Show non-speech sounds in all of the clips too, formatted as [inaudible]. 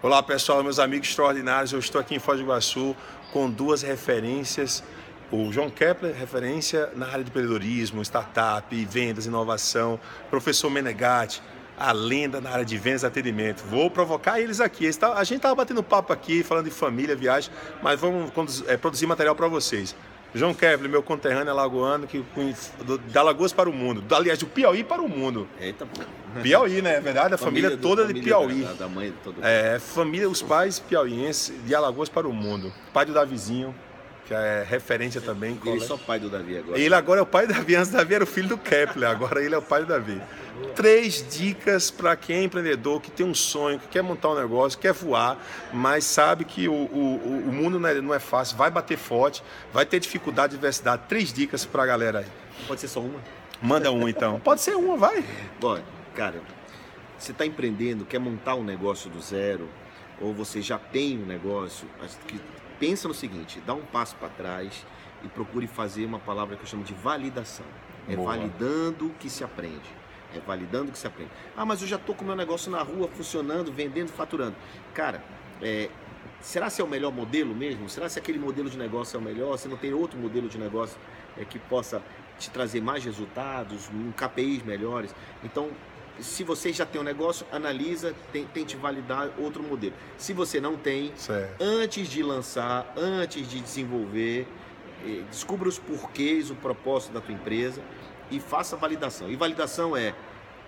Olá pessoal, meus amigos extraordinários, eu estou aqui em Foz do Iguaçu com duas referências. O João Kepler, referência na área de empreendedorismo, startup, vendas, inovação. Professor Menegatti, a lenda na área de vendas e atendimento. Vou provocar eles aqui. A gente estava batendo papo aqui, falando de família, viagem, mas vamos é, produzir material para vocês. João Kevler, meu conterrâneo alagoano, que da Lagoas para o mundo. Aliás, do Piauí para o mundo. Eita, pô. Piauí, né? É verdade? A família, família toda família de Piauí. Da, da mãe de todo mundo. É, família, os pais piauienses de Alagoas para o mundo. Pai do Davizinho, que é referência também. Ele é só pai do Davi agora. Ele agora é o pai do Davi. Antes Davi era o filho do Kepler, agora ele é o pai do Davi. Três dicas para quem é empreendedor, que tem um sonho, que quer montar um negócio, quer voar, mas sabe que o, o, o mundo não é, não é fácil, vai bater forte, vai ter dificuldade, diversidade. Três dicas para a galera aí. Pode ser só uma? Manda um então. [laughs] Pode ser uma, vai. Bom, cara, você está empreendendo, quer montar um negócio do zero, ou você já tem um negócio, que pensa no seguinte, dá um passo para trás e procure fazer uma palavra que eu chamo de validação. É Boa. validando que se aprende. É validando que se aprende. Ah, mas eu já estou com o meu negócio na rua, funcionando, vendendo, faturando. Cara, é, será se é o melhor modelo mesmo? Será se aquele modelo de negócio é o melhor? Se não tem outro modelo de negócio é, que possa te trazer mais resultados, um KPIs melhores? Então, se você já tem um negócio, analisa, tente validar outro modelo. Se você não tem, certo. antes de lançar, antes de desenvolver, eh, descubra os porquês, o propósito da tua empresa e faça validação. E validação é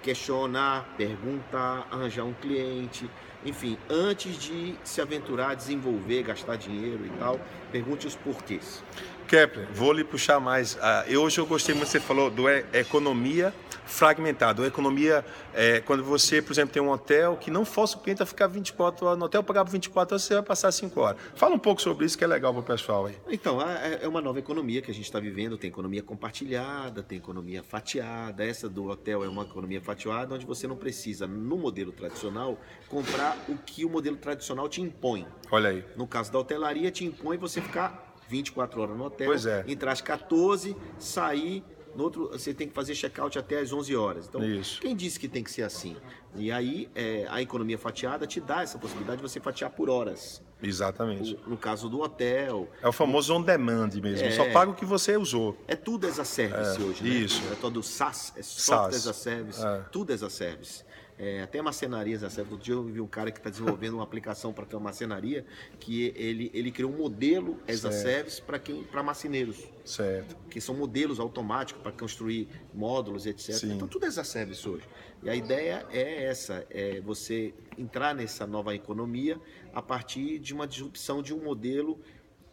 questionar, perguntar, arranjar um cliente, enfim, antes de se aventurar, desenvolver, gastar dinheiro e tal, pergunte os porquês. Kepler, vou lhe puxar mais. Uh, hoje eu gostei muito, você falou do economia fragmentada. economia, é, quando você, por exemplo, tem um hotel que não força o cliente a ficar 24 horas no hotel, pagar 24 horas, você vai passar 5 horas. Fala um pouco sobre isso que é legal para o pessoal aí. Então, é, é uma nova economia que a gente está vivendo. Tem economia compartilhada, tem economia fatiada. Essa do hotel é uma economia fatiada, onde você não precisa, no modelo tradicional, comprar o que o modelo tradicional te impõe. Olha aí. No caso da hotelaria, te impõe você ficar 24 horas no hotel, pois é. entrar às 14, sair no outro, você tem que fazer check-out até às 11 horas. Então, Isso. quem disse que tem que ser assim? E aí, é, a economia fatiada te dá essa possibilidade de você fatiar por horas. Exatamente. O, no caso do hotel. É o famoso on demand mesmo. É, Só paga o que você usou. É tudo as a service é, hoje, né? Isso. É todo SaaS, é software as a service, é. tudo as a service. É, até marcenarias, né? Outro dia eu vi um cara que está desenvolvendo uma aplicação para ter uma marcenaria que ele, ele criou um modelo as a service para quem para marceneiros. Certo. Que são modelos automáticos para construir módulos, etc. Sim. Então tudo é as a service hoje. E a ideia é essa, é você entrar nessa nova economia a partir de uma disrupção de um modelo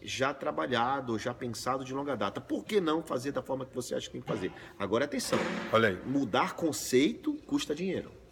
já trabalhado, já pensado de longa data. Por que não fazer da forma que você acha que tem que fazer? Agora atenção. Olha aí. Mudar conceito custa dinheiro.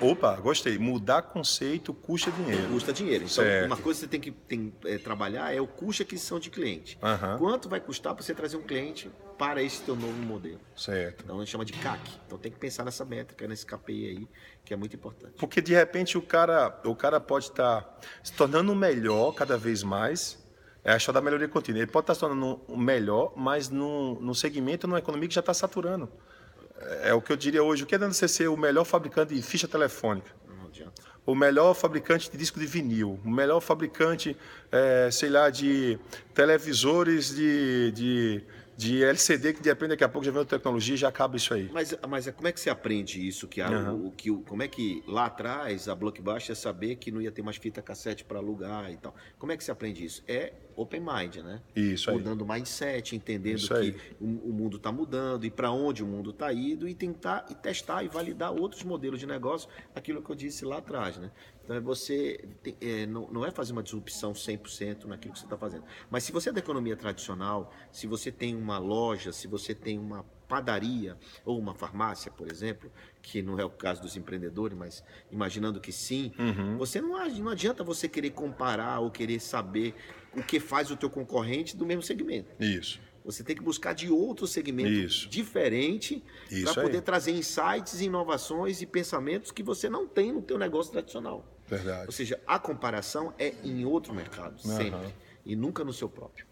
Opa, gostei. Mudar conceito custa dinheiro. Custa dinheiro. Então, certo. uma coisa que você tem que tem, é, trabalhar é o custo de aquisição de cliente. Uhum. Quanto vai custar para você trazer um cliente para esse teu novo modelo? Certo. Então, a gente chama de CAC. Então, tem que pensar nessa métrica, nesse KPI aí, que é muito importante. Porque, de repente, o cara, o cara pode estar tá se tornando melhor cada vez mais, é a da melhoria contínua. Ele pode estar tá se tornando melhor, mas no, no segmento, numa economia que já está saturando é o que eu diria hoje. O que adianta você ser o melhor fabricante de ficha telefônica? Não adianta. O melhor fabricante de disco de vinil, o melhor fabricante, é, sei lá, de televisores de, de de LCD que depende daqui a pouco já vem outra tecnologia e já acaba isso aí. Mas, mas como é que você aprende isso? Que, a, uhum. o, que como é que lá atrás a Blockbuster ia saber que não ia ter mais fita cassete para alugar e tal? Como é que você aprende isso? É open mind, né? Isso aí. Mudando mindset, entendendo isso que o, o, mundo está mudando e para onde o mundo está indo e tentar e testar e validar outros modelos de negócio, aquilo que eu disse lá atrás, né? Então, é você é, não, não, é fazer uma disrupção 100% naquilo que você está fazendo. Mas se você é da economia tradicional, se você tem uma loja, se você tem uma padaria ou uma farmácia, por exemplo, que não é o caso dos empreendedores, mas imaginando que sim, uhum. você não, não adianta você querer comparar ou querer saber o que faz o teu concorrente do mesmo segmento. Isso. Você tem que buscar de outro segmento Isso. diferente para poder trazer insights, inovações e pensamentos que você não tem no teu negócio tradicional. Verdade. Ou seja, a comparação é em outro mercado, sempre. E nunca no seu próprio.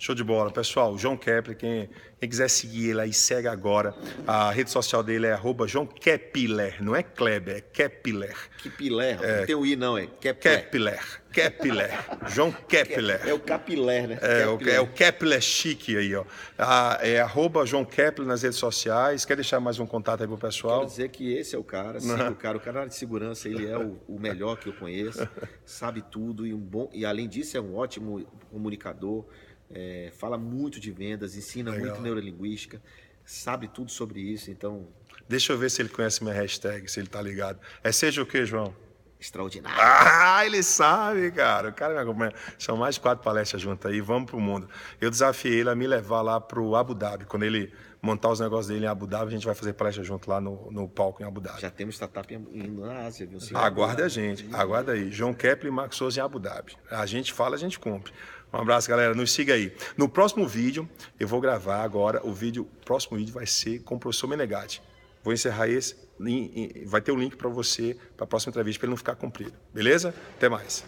Show de bola. Pessoal, João Kepler, quem, quem, quiser seguir ele aí, segue agora. A rede social dele é arroba João Kepler, não é Kleber, é Kepler. Kepler, é, não tem o I não, é Kepler. Kepler, Kepler, João Kepler. É o Capiler, né? É, Kepler. é o Kepler chique aí, ó. Ah, é arroba João Kepler nas redes sociais. Quer deixar mais um contato aí pro pessoal? Quero dizer que esse é o cara, sim, o cara, o cara de segurança, ele é o, o melhor que eu conheço, sabe tudo e um bom, e além disso é um ótimo comunicador é, fala muito de vendas, ensina Legal. muito neurolinguística, sabe tudo sobre isso, então... Deixa eu ver se ele conhece minha hashtag, se ele tá ligado. É seja o que, João? Extraordinário. Ah, ele sabe, cara. O cara me acompanha. São mais de quatro palestras juntas aí, vamos pro mundo. Eu desafiei ele a me levar lá pro Abu Dhabi. Quando ele montar os negócios dele em Abu Dhabi, a gente vai fazer palestra junto lá no, no palco em Abu Dhabi. Já temos startup indo na Ásia, viu? Senhor? Aguarda a gente, aguarda aí. João Kepler e Max Souza em Abu Dhabi. A gente fala, a gente cumpre. Um abraço, galera. Nos siga aí. No próximo vídeo, eu vou gravar agora. O vídeo, o próximo vídeo vai ser com o professor Menegatti. Vou encerrar esse. Vai ter o um link para você para a próxima entrevista, para ele não ficar comprido. Beleza? Até mais.